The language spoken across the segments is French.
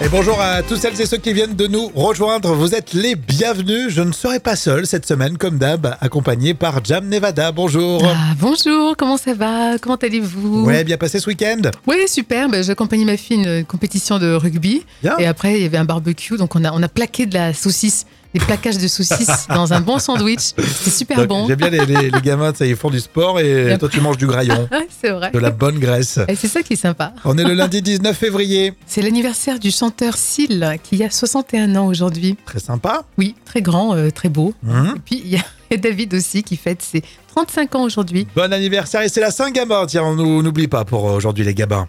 Et bonjour à tous celles et ceux qui viennent de nous rejoindre. Vous êtes les bienvenus. Je ne serai pas seul cette semaine, comme d'hab, accompagné par Jam Nevada. Bonjour. Ah, bonjour, comment ça va? Comment allez-vous? Ouais, bien passé ce week-end? Oui, super. Ben, J'accompagnais ma fille à une compétition de rugby. Bien. Et après, il y avait un barbecue. Donc, on a, on a plaqué de la saucisse, des plaquages de saucisses dans un bon sandwich. C'était super Donc, bon. J'aime bien les, les- les gamins, ça, ils font du sport et toi tu manges du graillon, c'est vrai. de la bonne graisse. Et c'est ça qui est sympa. On est le lundi 19 février. C'est l'anniversaire du chanteur Syl, qui a 61 ans aujourd'hui. Très sympa. Oui, très grand, euh, très beau. Mhm. Et puis, il y a et David aussi qui fête ses 35 ans aujourd'hui. Bon anniversaire et c'est la Saint-Gabin. Tiens, on n'oublie pas pour aujourd'hui les gabins.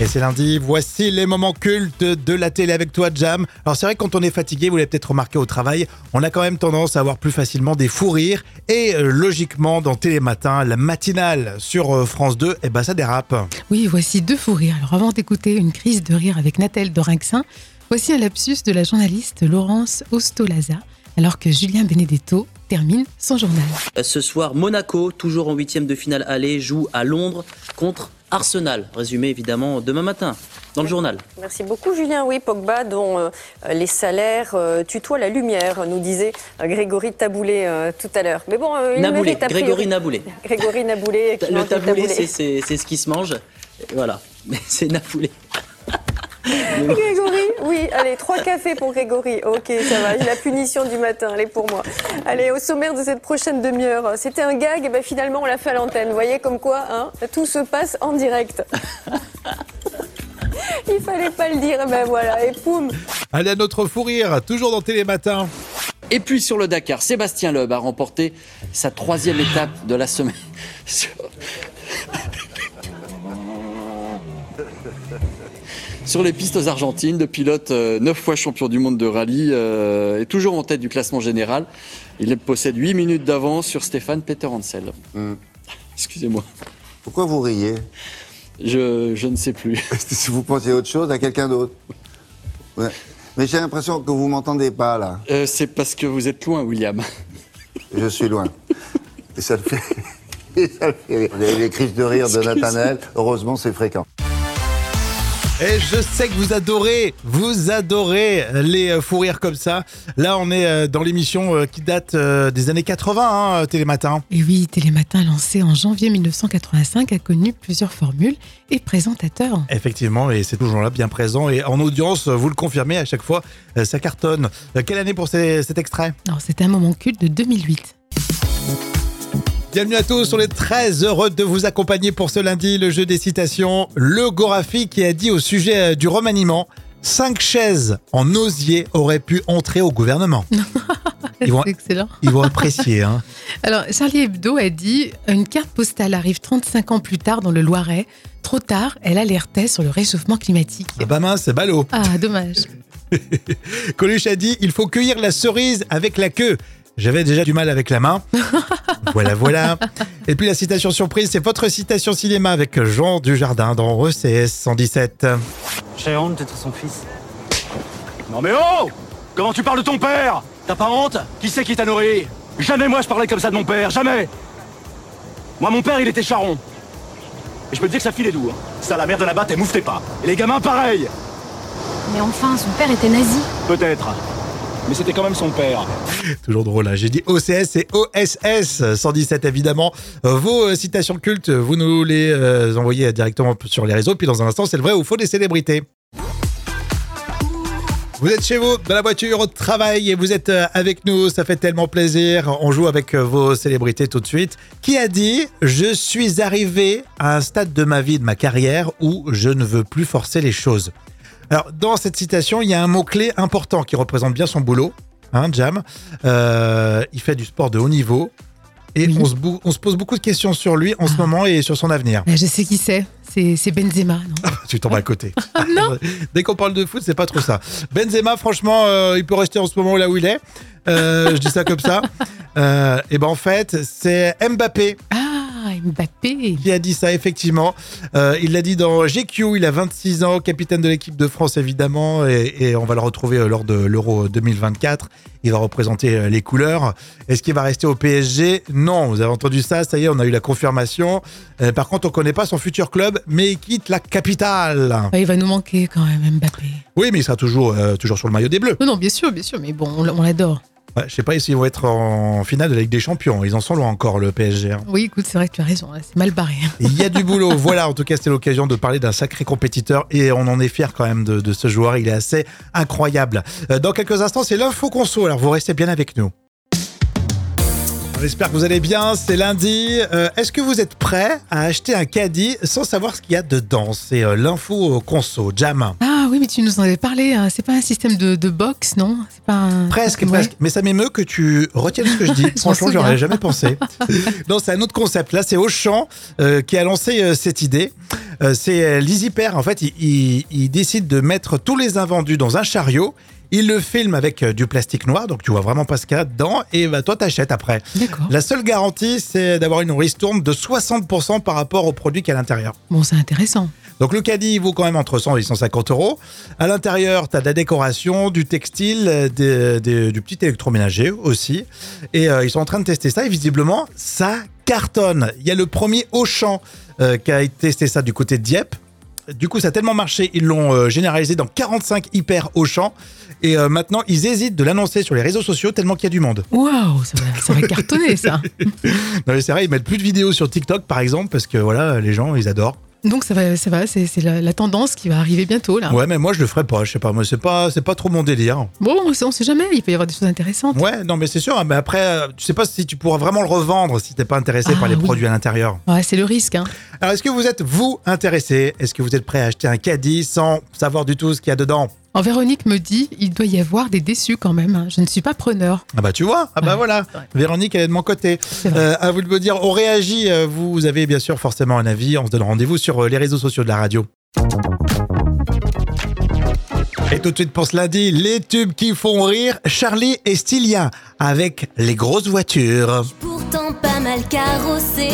Et c'est lundi, voici les moments cultes de la télé avec toi, Jam. Alors c'est vrai que quand on est fatigué, vous l'avez peut-être remarqué au travail, on a quand même tendance à avoir plus facilement des fous rires. Et euh, logiquement, dans Télématin, la matinale sur euh, France 2, eh ben ça dérape. Oui, voici deux fous rires. Alors avant d'écouter une crise de rire avec Nathalie Dorinxin, voici un lapsus de la journaliste Laurence Ostolaza, alors que Julien Benedetto termine son journal. Ce soir, Monaco, toujours en huitième de finale aller, joue à Londres contre Arsenal. Résumé évidemment demain matin dans le journal. Merci beaucoup Julien. Oui, Pogba dont euh, les salaires euh, tutoient la lumière, nous disait euh, Grégory Taboulé tout à l'heure. Mais bon, il Naboulé, mérite Grégory Naboulé. Grégory Naboulé. qui Le taboulé, c'est- ce qui se mange. Voilà, mais c'est Naboulé. Grégory, oui, allez, trois cafés pour Grégory. Ok, ça va, la punition du matin, elle est pour moi. Allez, au sommaire de cette prochaine demi-heure, c'était un gag, et ben finalement on l'a fait à l'antenne. Vous voyez comme quoi, hein, tout se passe en direct. Il fallait pas le dire, et ben voilà, et poum. Allez à notre fou rire, toujours dans Télématin. Et puis sur le Dakar, Sébastien Loeb a remporté sa troisième étape de la semaine. Sur- les pistes Argentines, le pilote, euh, neuf fois champion du monde de rallye, euh, est toujours en tête du classement général. Il possède 8 minutes d'avance sur Stéphane Peter Hansel. Excusez-moi, Pourquoi vous riez? Je, je ne sais plus. Si vous pensiez autre chose à quelqu'un d'autre. Ouais. Mais j'ai l'impression que vous m'entendez pas là. Euh, C'est parce que vous êtes loin, William. Je suis loin. Et ça le fait. et ça le fait rire. Vous avez les crises de rire de Nathanaël. Heureusement, c'est fréquent. Et je sais que vous adorez, vous adorez les euh, fous rires comme ça. Là, on est euh, dans l'émission euh, qui date des années 80, hein, Télématin. Et oui, Télématin, lancé en janvier 1985, a connu plusieurs formules et présentateurs. Effectivement, et c'est toujours là, bien présent. Et en audience, vous le confirmez, à chaque fois, ça cartonne. Quelle année pour ces- cet extrait? C'est un moment culte de 2008. Bienvenue à tous, on est très heureux de vous accompagner pour ce lundi, le jeu des citations. Le Gorafi qui a dit au sujet euh, du remaniement Cinq chaises en osier auraient pu entrer au gouvernement. Ils vont- excellent. Ils vont apprécier. Hein. Alors, Charlie Hebdo a dit Une carte postale arrive 35 ans plus tard dans le Loiret. Trop tard, elle alertait sur le réchauffement climatique. Ah bah mince, c'est ballot. Ah, dommage. Coluche a dit il faut cueillir la cerise avec la queue. J'avais déjà du mal avec la main. Voilà, voilà. Et puis la citation surprise, c'est votre citation cinéma avec Jean Dujardin dans ECS 117. J'ai honte d'être son fils. Non mais oh Comment tu parles de ton père? T'as pas honte? Qui c'est qui t'a nourri? Jamais moi je parlais comme ça de mon père, jamais Moi mon père il était charron. Et je peux te dire que sa fille est doux. hein. Ça la mère de là-bas, t'es mouffetez pas. Et les gamins pareil Mais enfin, son père était nazi. Peut-être. Mais c'était quand même son père. Toujours drôle, hein. j'ai dit OCS et OSS 117 évidemment. Euh, Vos euh, citations cultes, vous nous les euh, envoyez directement sur les réseaux. Puis dans un instant, c'est le vrai ou faux des célébrités. Vous êtes chez vous, dans la voiture, au travail et vous êtes avec nous, ça fait tellement plaisir. On joue avec vos célébrités tout de suite. Qui a dit Je suis arrivé à un stade de ma vie, de ma carrière, où je ne veux plus forcer les choses Alors, dans cette citation, il y a un mot-clé important qui représente bien son boulot, hein, Jam. Euh, il fait du sport de haut niveau. Et Oui. on, se bou- on se pose beaucoup de questions sur lui en ce moment et sur son avenir. Bah, je sais qui c'est. C'est Benzema, non? Tu tombes à côté. non Dès qu'on parle de foot, c'est pas trop ça. Benzema, franchement, euh, il peut rester en ce moment là où il est. Euh, je dis ça comme ça. Et ben en fait, c'est Mbappé. Ah, Mbappé. qui a dit ça, effectivement. Euh, il l'a dit dans GQ, il a 26 ans, capitaine de l'équipe de France, évidemment, et, et on va le retrouver euh, lors de l'Euro 2024. Il va représenter euh, les couleurs. Est-ce qu'il va rester au PSG Non, vous avez entendu ça, ça y est, on a eu la confirmation. Euh, par contre, on connaît pas son futur club, mais il quitte la capitale. Il va nous manquer quand même, Mbappé. Oui, mais il sera toujours, euh, toujours sur le maillot des Bleus. Non, non, bien sûr, bien sûr, mais bon, on l'adore. Ouais, je sais pas s'ils vont être en finale de la Ligue des Champions. Ils en sont loin encore, le PSG. hein. Oui, écoute, c'est vrai que tu as raison, là, c'est mal barré. hein. Il y a du boulot. Voilà, en tout cas, c'était l'occasion de parler d'un sacré compétiteur et on en est fier quand même de, de ce joueur. Il est assez incroyable. Euh, Dans quelques instants, c'est l'info conso. Alors, vous restez bien avec nous. J'espère que vous allez bien, c'est lundi. Euh, Est-ce que vous êtes prêt à acheter un caddie sans savoir ce qu'il y a dedans? C'est euh, l'info conso. Jam. Ah oui, mais tu nous en avais parlé, hein. c'est pas un système de, de box, non? C'est pas un... Presque, Ouais. presque. Mais ça m'émeut que tu retiennes ce que je dis. m'en Franchement, souviens. j'aurais jamais pensé. non, c'est un autre concept. Là, c'est Auchan euh, qui a lancé euh, cette idée. Euh, c'est euh, l'EasyPair. En fait, il, il- il décide de mettre tous les invendus dans un chariot. Il le filme avec du plastique noir, donc tu vois vraiment pas ce qu'il y a dedans. Et bah, toi, t'achètes après. D'accord. La seule garantie, c'est d'avoir une ristourne de 60% par rapport au produit qu'il y a à l'intérieur. Bon, c'est intéressant. Donc le caddie il vaut quand même entre 100 et 150 euros. À l'intérieur, tu as de la décoration, du textile, euh, des- des- du petit électroménager aussi. Et euh, ils sont en train de tester ça et visiblement, ça cartonne. Il y a le premier Auchan euh, qui a testé ça du côté de Dieppe. Du coup, ça a tellement marché, ils l'ont euh, généralisé dans 45 hyper Auchan. Et euh, maintenant, ils hésitent de l'annoncer sur les réseaux sociaux tellement qu'il y a du monde. Waouh, ça va, ça va cartonner ça. Non, mais c'est vrai, ils mettent plus de vidéos sur TikTok, par exemple, parce que voilà, les gens, ils adorent. Donc ça va, ça va, c'est c'est la, la tendance qui va arriver bientôt là. Ouais, mais moi, je le ferais pas. Je sais pas, moi, c'est pas, c'est pas trop mon délire. Bon, on sait, jamais, il peut y avoir des choses intéressantes. Ouais, non, mais c'est sûr. hein, Mais après, euh, tu sais pas si tu pourras vraiment le revendre si t'es pas intéressé Ah, par les oui. produits à l'intérieur. Ouais, c'est le risque. Hein. Alors, est-ce que vous êtes, vous, intéressé? Est-ce que vous êtes prêt à acheter un caddie sans savoir du tout ce qu'il y a dedans? En Véronique me dit, il doit y avoir des déçus quand même. hein. Je ne suis pas preneur. Ah bah, tu vois. Ah bah Ouais, voilà. Véronique, elle est de mon côté. Euh, à vous de me dire, on réagit. euh, Vous avez bien sûr forcément un avis. On se donne rendez-vous sur euh, les réseaux sociaux de la radio. Et tout de suite pour ce lundi, les tubes qui font rire, Charlie et Stylia avec les grosses voitures. Pourtant pas mal carrossé.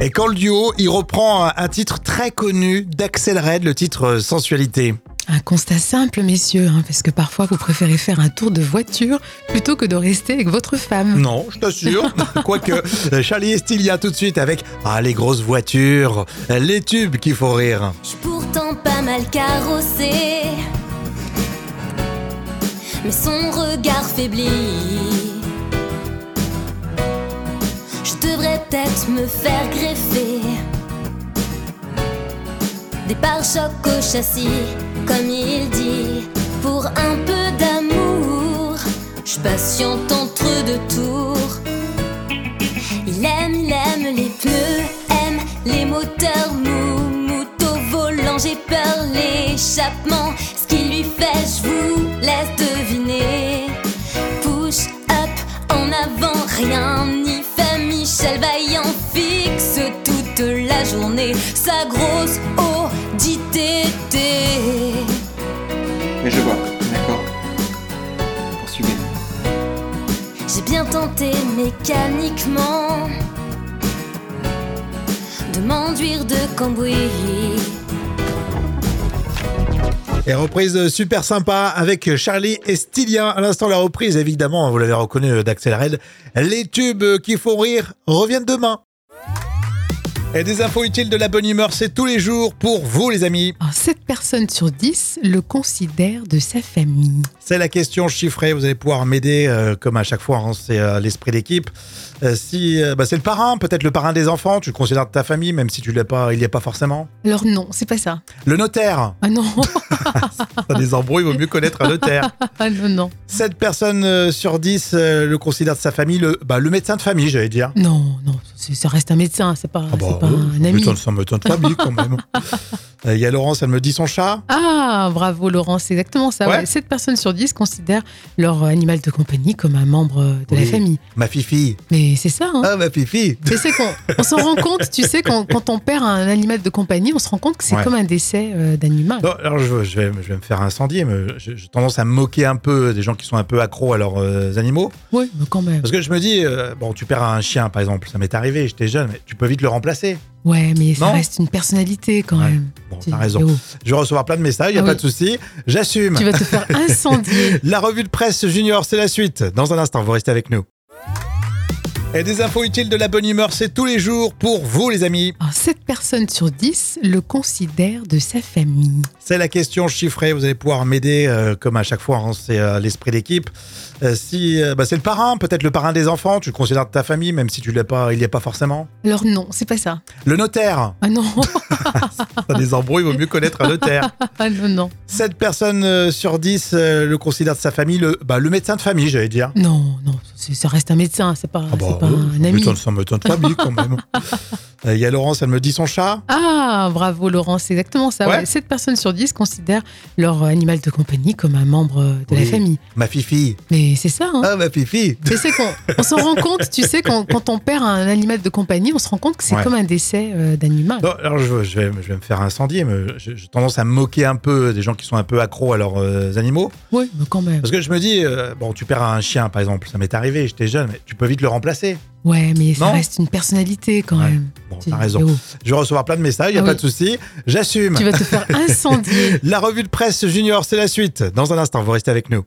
Et quand le duo, il reprend un, un titre très connu d'Axel Red, le titre euh, Sensualité. Un constat simple, messieurs, hein, parce que parfois vous préférez faire un tour de voiture plutôt que de rester avec votre femme. Non, je t'assure. Quoique, euh, Charlie et Stylia tout de suite avec Ah, les grosses voitures, les tubes qui font rire. J'suis pourtant pas mal carrossé. Mais son regard faiblit. Je devrais peut-être me faire greffer. Des pare-chocs au châssis, comme il dit. Pour un peu d'amour, je patiente entre deux tours. Il aime, il aime les pneus, aime les moteurs mous, volant. J'ai peur l'échappement, ce qui lui fait, je vous laisse deviner. Push up en avant, rien n'y fait. Michel Vaillant fixe toute la journée sa grosse Audi TT. Mais je vois, d'accord. Poursuivez. J'ai bien tenté mécaniquement de m'enduire de cambouis. Et reprise super sympa avec Charlie et Stylia. À l'instant, la reprise, évidemment, vous l'avez reconnu d'Axel Red. Les tubes qui font rire reviennent demain. Et des infos utiles de la bonne humeur, c'est tous les jours pour vous, les amis. Alors, 7 personnes sur 10 le considèrent de sa famille. C'est la question chiffrée. Vous allez pouvoir m'aider, euh, comme à chaque fois, hein, c'est euh, l'esprit d'équipe. Euh, si bah, c'est le parrain, peut-être le parrain des enfants, tu le considères de ta famille, même si tu l'es pas, il n'y est pas forcément. Alors non, c'est pas ça. Le notaire, Ah non, T'as des embrouilles, il vaut mieux connaître un notaire. ah non, non. 7 personnes sur 10 euh, le considèrent de sa famille, le, bah, le médecin de famille, j'allais dire. Non, non, ça reste un médecin, c'est pas, Ah bah, pas un ami. un médecin de famille quand même. Il y a Laurence, elle me dit son chat. Ah, bravo Laurent, c'est exactement ça. Ouais. Ouais. 7 personnes sur 10 considèrent leur animal de compagnie comme un membre de la famille. Ma fifi. Mais c'est ça, hein. Ah, ma fifi. Tu sais qu'on on s'en rend compte, tu sais, quand, quand on perd un animal de compagnie, on se rend compte que c'est Ouais. comme un décès euh, d'animal. Alors je, je vais, je vais me faire incendier, mais j'ai tendance à me moquer un peu des gens qui sont un peu accros à leurs euh, animaux. Oui, mais quand même. Parce que je me dis, euh, bon, tu perds un chien par exemple, ça m'est arrivé, j'étais jeune, mais tu peux vite le remplacer. Ouais, mais ça reste une personnalité quand Ouais. même. Bon, t'as raison. oh, Je vais recevoir plein de messages, il n'y a Ah pas oui. de souci. J'assume. Tu vas te faire incendier. La revue de presse junior, c'est la suite. Dans un instant, vous restez avec nous. Et des infos utiles de la bonne humeur, c'est tous les jours pour vous les amis. Alors, 7 personnes sur 10 le considèrent de sa famille. C'est la question chiffrée, vous allez pouvoir m'aider euh, comme à chaque fois, hein, c'est euh, l'esprit d'équipe. Euh, si bah, c'est le parrain, peut-être le parrain des enfants, tu le considères de ta famille, même si tu l'es pas, il n'y est pas forcément. Alors non, c'est pas ça. Le notaire, Ah non, T'as des embrouilles, il vaut mieux connaître un notaire. ah non, non. 7 personnes sur 10 euh, le considèrent de sa famille, le, bah, le médecin de famille, j'allais dire. Non, non, ça reste un médecin, c'est pas, Ah bah, c'est pas un ami. médecin- c'est un médecin de famille quand même. Il y a Laurence, elle me dit son chat. Ah, bravo Laurent, c'est exactement ça. Ouais. Ouais. 7 personnes sur 10 considèrent leur animal de compagnie comme un membre de la famille. Ma fifi. Mais c'est ça, hein. Ah, ma fifi. Sais qu'on on s'en rend compte, tu sais, quand, quand on perd un animal de compagnie, on se rend compte que c'est Ouais. comme un décès euh, d'animal. Alors je, je vais, je vais me faire incendier, mais j'ai j'ai tendance à me moquer un peu des gens qui sont un peu accros à leurs euh, animaux. Oui, mais quand même. Parce que je me dis, euh, bon, tu perds un chien par exemple, ça m'est arrivé, j'étais jeune, mais tu peux vite le remplacer. Ouais, mais ça Non reste une personnalité quand Ouais. même. Bon, t'as raison. oh, Je vais recevoir plein de messages, il n'y a Ah pas oui. de souci. J'assume. tu vas te faire incendier. La revue de presse junior, c'est la suite. Dans un instant, vous restez avec nous.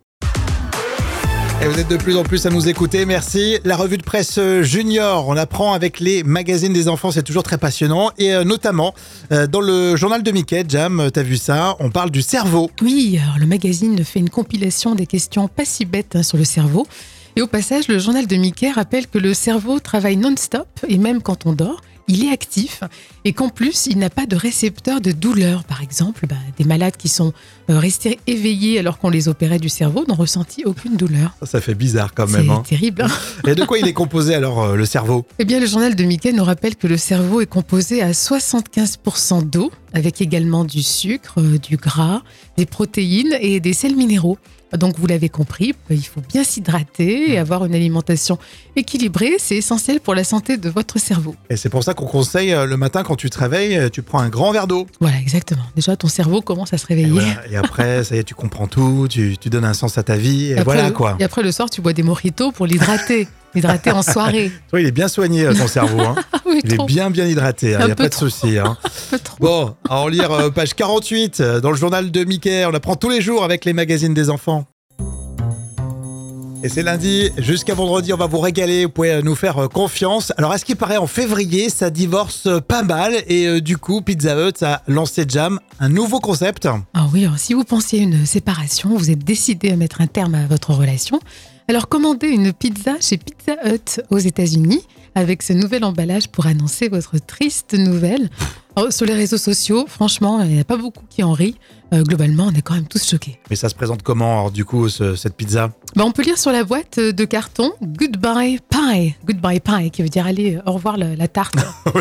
Et vous êtes de plus en plus à nous écouter, merci. La revue de presse euh, junior, on apprend avec les magazines des enfants, c'est toujours très passionnant. Et euh, notamment, euh, dans le journal de Mickey, Jam, t'as vu ça, on parle du cerveau. Oui, alors le magazine fait une compilation des questions pas si bêtes hein, sur le cerveau. Et au passage, le journal de Mickey rappelle que le cerveau travaille non-stop et même quand on dort, il est actif et qu'en plus, il n'a pas de récepteur de douleur. Par exemple, bah, des malades qui sont euh, restés éveillés alors qu'on les opérait du cerveau n'ont ressenti aucune douleur. Ça, fait bizarre quand C'est même. Hein. terrible. hein Et de quoi il est composé alors, euh, le cerveau? Eh bien, le journal de Mickey nous rappelle que le cerveau est composé à 75% d'eau, avec également du sucre, euh, du gras, des protéines et des sels minéraux. Donc, vous l'avez compris, il faut bien s'hydrater et avoir une alimentation équilibrée. C'est essentiel pour la santé de votre cerveau. Et c'est pour ça qu'on conseille le matin quand tu te réveilles, tu prends un grand verre d'eau. Voilà, exactement. Déjà, ton cerveau commence à se Et, réveiller. voilà. Et après, ça y est, tu comprends tout, tu, tu donnes un sens à ta vie, et, après, voilà le- quoi. et après, le soir, tu bois des mojitos pour l'hydrater. l'hydrater en soirée. Toi, il est bien soigné, euh, ton cerveau. Hein. Oui, Il est bien bien hydraté, il Un n'y a pas de souci. Hein. Bon, à en lire euh, page 48 euh, dans le journal de Mickey. On apprend tous les jours avec les magazines des enfants. Et c'est lundi, jusqu'à vendredi, on va vous régaler, vous pouvez nous faire euh, confiance. Alors, à ce qui paraît, en février, ça divorce euh, pas mal, et euh, du coup, Pizza Hut a lancé Jam, un nouveau concept. Ah oui, si vous pensiez une séparation, vous êtes décidé à mettre un terme à votre relation, alors commandez une pizza chez Pizza Hut aux États-Unis avec ce nouvel emballage pour annoncer votre triste nouvelle. Alors, sur les réseaux sociaux, franchement, il n'y a pas beaucoup qui en rient. Euh, globalement, on est quand même tous choqués. Mais ça se présente comment, alors, du coup, ce- cette pizza? Bah, on peut lire sur la boîte de carton Goodbye Pie. Goodbye Pie, qui veut dire allez, euh, au revoir la, la tarte.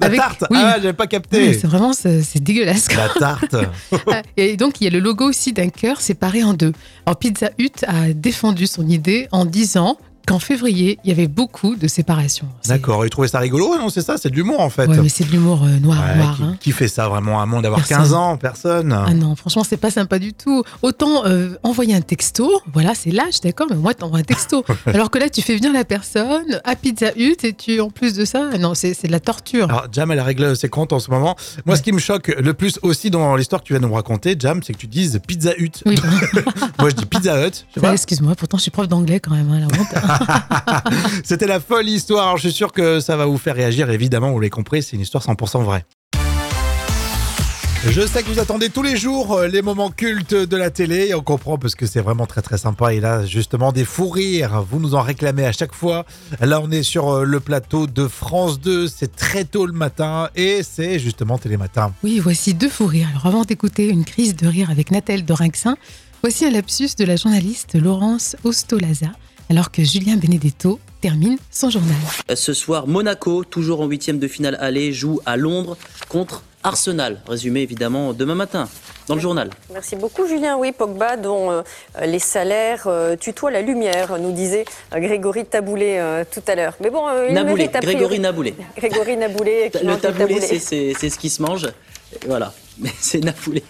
La Avec- tarte? oui. Ah, j'avais pas Oui, capté c'est vraiment, c'est dégueulasse. quoi. La tarte Ah, Et donc, il y a le logo aussi d'un cœur séparé en deux. Alors, Pizza Hut a défendu son idée en disant qu'en février, il y avait beaucoup de séparations. D'accord, il trouvait ça rigolo, non C'est ça, c'est de l'humour en fait. Ouais, mais c'est de l'humour euh, noir, Ouais, noir. qui, hein. qui fait ça vraiment à un monde d'avoir Personne. 15 ans Personne. Ah non, franchement, c'est pas sympa du tout. Autant euh, envoyer un texto, voilà, c'est l'âge, d'accord, mais moi, t'envoies un texto. Alors que là, tu fais venir la personne à Pizza Hut et tu, en plus de ça, non, c'est de la torture. Alors, Jam, elle règle ses comptes en ce moment. Moi, ce qui me choque le plus aussi dans l'histoire que tu viens de nous raconter, Jam, c'est que tu dises Pizza Hut. Oui, Moi, je dis Pizza Hut. bah, excuse-moi, pourtant, je suis prof d'anglais quand même, hein, la honte. C'était la folle histoire. Je suis sûr que ça va vous faire réagir. Évidemment, vous l'avez compris, c'est une histoire 100% vraie. Je sais que vous attendez tous les jours euh, les moments cultes de la télé et on comprend parce que c'est vraiment très très sympa et là justement des fous rires, vous nous en réclamez à chaque fois. Là on est sur euh, le plateau de France 2, c'est très tôt le matin et c'est justement Télématin. Oui, voici deux fous rires. Alors avant d'écouter une crise de rire avec Nathalie Dorinxin, voici un lapsus de la journaliste Laurence Ostolaza, alors que Julien Benedetto termine son journal. Ce soir, Monaco, toujours en huitième de finale aller, joue à Londres contre Arsenal. Résumé évidemment demain matin dans le journal. Merci beaucoup Julien. Oui, Pogba dont euh, les salaires euh, tutoient la lumière, nous disait euh, Grégory Taboulé euh, tout à l'heure. Mais bon, euh, il Naboulé, mérite Grégory Naboulé. Grégory Naboulé. Le taboulé, c'est- c'est c'est ce qui se mange. Voilà, mais c'est Naboulé.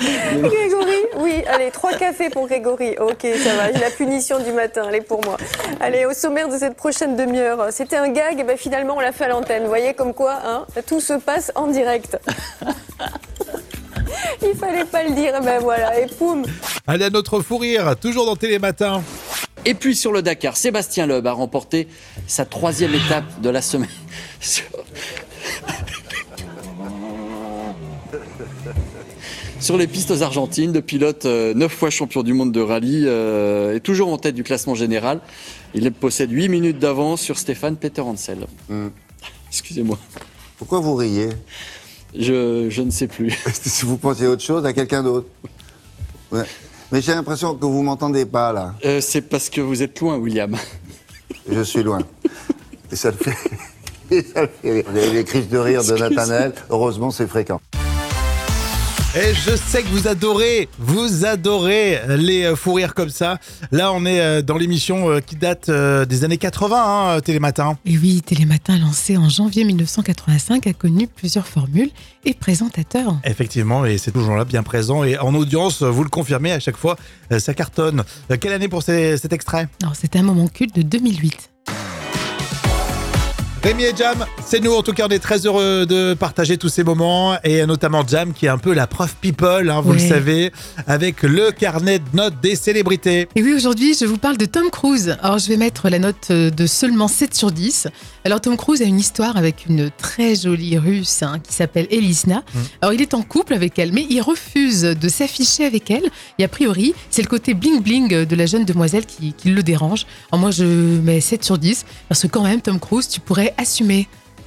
Grégory, oui, allez, trois cafés pour Grégory. Ok, ça va, la punition du matin, elle est pour moi. Allez, au sommaire de cette prochaine demi-heure, c'était un gag, et ben finalement on l'a fait à l'antenne. Vous voyez comme quoi, hein, tout se passe en direct. Il fallait pas le dire, ben voilà, et poum. Allez à notre fou rire, toujours dans Télématin. Et puis sur le Dakar, Sébastien Loeb a remporté sa troisième étape de la semaine. Sur- les pistes argentines, le pilote, euh, neuf fois champion du monde de rallye, euh, est toujours en tête du classement général. Il possède 8 minutes d'avance sur Stéphane Peter Hansel. Excusez-moi, Pourquoi vous riez? Je, je ne sais plus. Si vous pensiez autre chose, à quelqu'un d'autre. Ouais. Mais j'ai l'impression que vous m'entendez pas, là. Euh, C'est parce que vous êtes loin, William. Je suis loin. Et ça le fait, et ça le fait rire. Vous avez les crises de rire de Nathanaël. Heureusement, c'est fréquent. Et je sais que vous adorez, vous adorez les euh, fous rires comme ça. Là, on est euh, dans l'émission euh, qui date des années 80, hein, Télématin. Et oui, Télématin, lancé en janvier 1985, a connu plusieurs formules et présentateurs. Effectivement, et c'est toujours là, bien présent. Et en audience, vous le confirmez, à chaque fois, ça cartonne. Quelle année pour ces- cet extrait? C'était un moment culte de 2008. Rémi et Jam, c'est nous. En tout cas, on est très heureux de partager tous ces moments. Et notamment Jam, qui est un peu la prof people, hein, vous Ouais. le savez, avec le carnet de notes des célébrités. Et oui, aujourd'hui, je vous parle de Tom Cruise. Alors, je vais mettre la note euh, de seulement 7 sur 10. Alors, Tom Cruise a une histoire avec une très jolie russe hein, qui s'appelle Elisna. Alors, il est en couple avec elle, mais il refuse de s'afficher avec elle. Et a priori, c'est le côté bling-bling de la jeune demoiselle qui, qui le dérange. Alors, moi, je mets 7 sur 10 parce que quand même, Tom Cruise, tu pourrais assumer.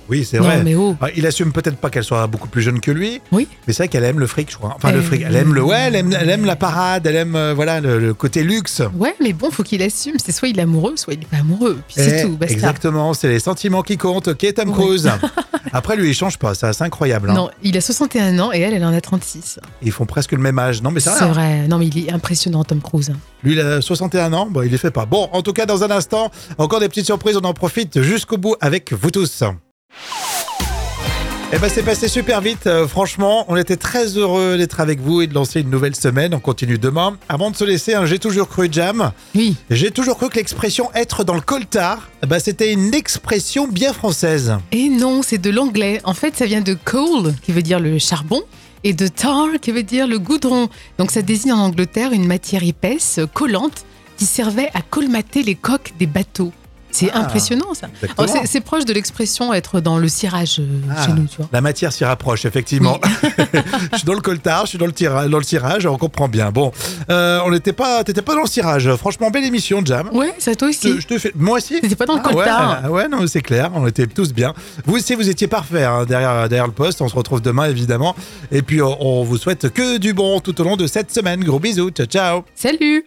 Oui, c'est vrai. mais oh. Ah, Il assume peut-être pas qu'elle soit beaucoup plus jeune que lui, Oui. mais c'est vrai qu'elle aime le fric, je crois. Enfin, le fric. Elle aime le, ouais, elle aime, elle aime la parade, elle aime, euh, voilà, le, le côté luxe. Ouais, mais bon, faut qu'il assume. C'est soit il est amoureux, soit il n'est pas amoureux. Puis c'est Eh, tout, basta. Exactement, c'est les sentiments qui comptent. Ok, Tom. Cruise. Après, lui, il change pas, ça, c'est incroyable. hein. Non, il a 61 ans et elle, elle en a 36. Ils font presque le même âge. Non, mais c'est C'est vrai. hein. vrai. Non, mais il est impressionnant, Tom Cruise. Lui, il a 61 ans, bon, il les fait pas. Bon, en tout cas, dans un instant, encore des petites surprises, on en profite jusqu'au bout avec vous tous. Eh ben, c'est passé super vite, euh, franchement. On était très heureux d'être avec vous et de lancer une nouvelle semaine. On continue demain. Avant de se laisser, hein, j'ai toujours cru, Jam. Oui. J'ai toujours cru que l'expression être dans le coltard, eh ben, c'était une expression bien française. Et non, c'est de l'anglais. En fait, ça vient de coal, qui veut dire le charbon, et de tar, qui veut dire le goudron. Donc ça désigne en Angleterre une matière épaisse, collante, qui servait à colmater les coques des bateaux. C'est Ah, impressionnant ça. c'est- C'est proche de l'expression être dans le cirage euh, Ah, chez nous, tu vois. La matière s'y rapproche, effectivement. je suis dans le coltard, je suis dans le, tira- dans le tirage, on comprend bien. Bon, euh, on n'était pas, t'étais pas dans le cirage. Franchement, belle émission, Jam. Ouais, ça toi aussi. je te fais, moi aussi. T'étais pas dans le Ah coltard. ouais, non, c'est clair, on était tous bien. Vous aussi, vous étiez parfait hein, derrière, derrière le poste. On se retrouve demain, évidemment. Et puis, on, on vous souhaite que du bon tout au long de cette semaine. Gros bisous, ciao, ciao. Salut